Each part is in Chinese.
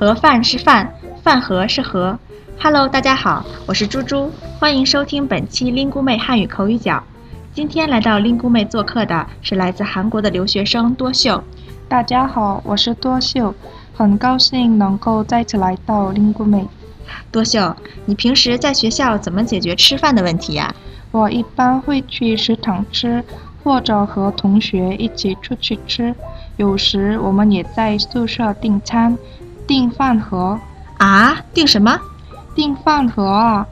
盒饭是饭，饭盒是盒。Hello，大家好，我是猪猪，欢迎收听本期林姑妹汉语口语角。今天来到林姑妹做客的是来自韩国的留学生多秀。大家好，我是多秀，很高兴能够再次来到林姑妹。多秀，你平时在学校怎么解决吃饭的问题呀？我一般会去食堂吃，或者和同学一起出去吃。有时我们也在宿舍订餐，订饭盒。啊，订什么？订饭盒啊？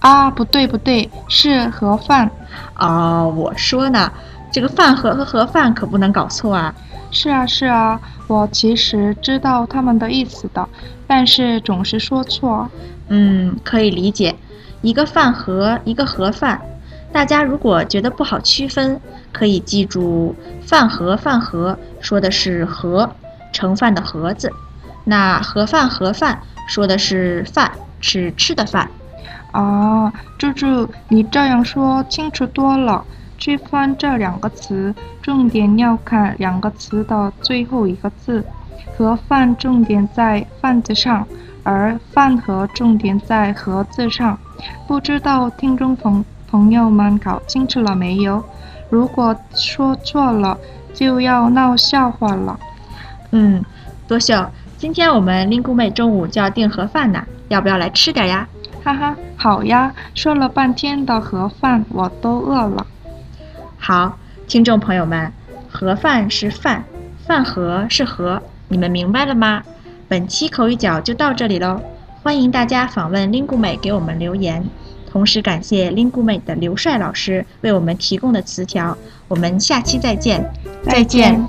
啊，不对不对，是盒饭。哦，我说呢，这个饭盒和盒饭可不能搞错啊。是啊是啊，我其实知道他们的意思的，但是总是说错。嗯，可以理解，一个饭盒，一个盒饭。大家如果觉得不好区分，可以记住“饭盒”“饭盒”说的是盒，盛饭的盒子；那“盒饭”“盒饭”说的是饭，是吃的饭。哦，猪猪，你这样说清楚多了。区分这两个词，重点要看两个词的最后一个字。盒饭重点在饭字上，而饭盒重点在盒字上。不知道听众朋。朋友们搞清楚了没有？如果说错了，就要闹笑话了。嗯，多秀，今天我们林姑妹中午就要订盒饭呢，要不要来吃点呀？哈哈，好呀！说了半天的盒饭，我都饿了。好，听众朋友们，盒饭是饭，饭盒是盒，你们明白了吗？本期口语角就到这里喽，欢迎大家访问林姑妹给我们留言。同时感谢 Lingume 的刘帅老师为我们提供的词条，我们下期再见，再见。